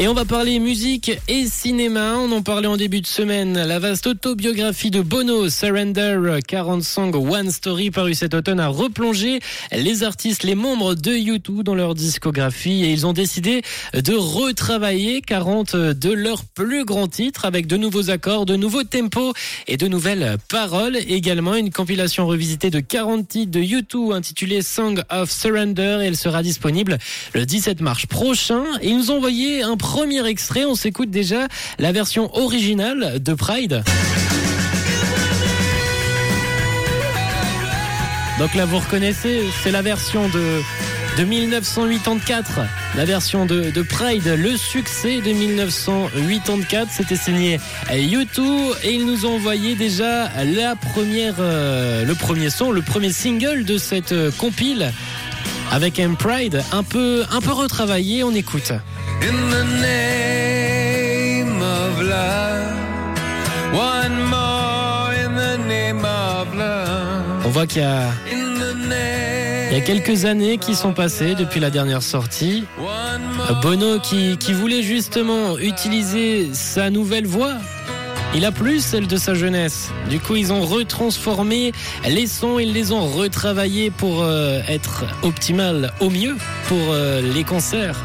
Et on va parler musique et cinéma. On en parlait en début de semaine. La vaste autobiographie de Bono, Surrender, 40 Song One Story, paru cet automne, a replongé les artistes, les membres de U2 dans leur discographie et ils ont décidé de retravailler 40 de leurs plus grands titres avec de nouveaux accords, de nouveaux tempos et de nouvelles paroles. Également une compilation revisitée de 40 titres de U2 intitulée Song of Surrender elle sera disponible le 17 mars prochain. Et ils nous ont envoyé un premier extrait. On s'écoute déjà la version originale de Pride. Donc là, vous reconnaissez, c'est la version de, de 1984, la version de, de Pride, le succès de 1984. C'était signé U2 et ils nous ont envoyé déjà la première, euh, le premier son, le premier single de cette euh, compile avec M Pride, un peu, un peu retravaillé. On écoute. In the name of love, one more in the name of love. On voit qu'il y a, il y a quelques années qui sont passées depuis la dernière sortie. Bono qui, qui voulait justement utiliser sa nouvelle voix. Il a plus celle de sa jeunesse. Du coup, ils ont retransformé les sons, ils les ont retravaillés pour euh, être optimal au mieux pour euh, les concerts.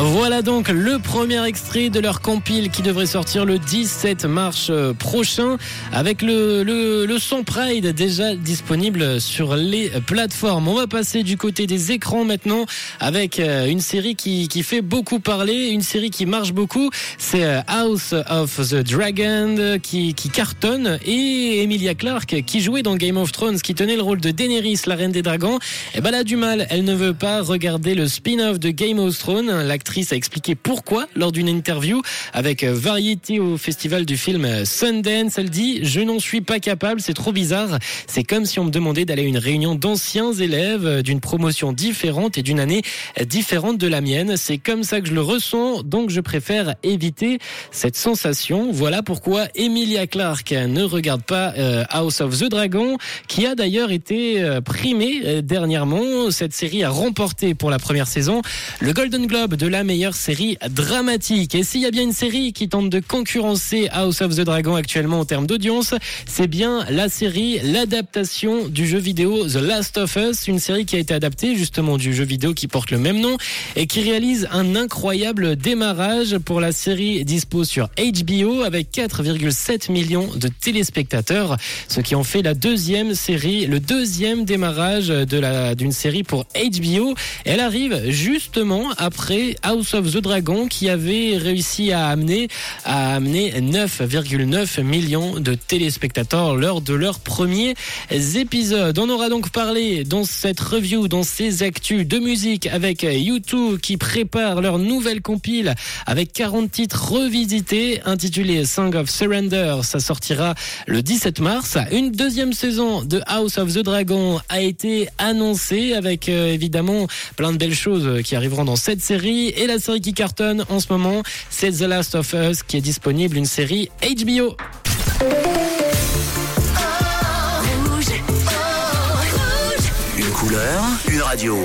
Voilà donc le premier extrait de leur compile qui devrait sortir le 17 mars euh, prochain avec le, le, le son Pride déjà disponible sur les plateformes. On va passer du côté des écrans maintenant avec euh, une série qui, qui fait beaucoup parler, une série qui marche beaucoup. C'est euh, House of the Dragon qui, qui cartonne et Emilia Clarke qui jouait dans Game of Thrones, qui tenait le rôle de Daenerys, la reine des dragons. Et ben elle a du mal, elle ne veut pas regarder le spin-off de Game of Thrones. A expliqué pourquoi lors d'une interview avec euh, Variety au festival du film euh, Sundance. Elle dit Je n'en suis pas capable, c'est trop bizarre. C'est comme si on me demandait d'aller à une réunion d'anciens élèves euh, d'une promotion différente et d'une année différente de la mienne. C'est comme ça que je le ressens, donc je préfère éviter cette sensation. Voilà pourquoi Emilia Clarke ne regarde pas House of the Dragon, qui a d'ailleurs été primé euh, dernièrement. Cette série a remporté pour la première saison le Golden Globe de la meilleure série dramatique. Et s'il y a bien une série qui tente de concurrencer House of the Dragon actuellement en termes d'audience, c'est bien la série, l'adaptation du jeu vidéo The Last of Us, une série qui a été adaptée justement du jeu vidéo qui porte le même nom et qui réalise un incroyable démarrage pour la série dispo sur HBO avec 4,7 millions de téléspectateurs, ce qui en fait la deuxième série, le deuxième démarrage la d'une série pour HBO. Elle arrive justement après House of the Dragon qui avait réussi à amener à amener 9,9 millions de téléspectateurs lors de leurs premiers épisodes. On aura donc parlé dans cette review, dans ces actus de musique avec U2 qui prépare leur nouvelle compile avec 40 titres revisités intitulé Song of Surrender. Ça sortira le 17 mars. Une deuxième saison de House of the Dragon a été annoncée avec euh, évidemment plein de belles choses qui arriveront dans cette série. Et la série qui cartonne en ce moment, c'est The Last of Us qui est disponible, une série HBO. Une couleur, une radio.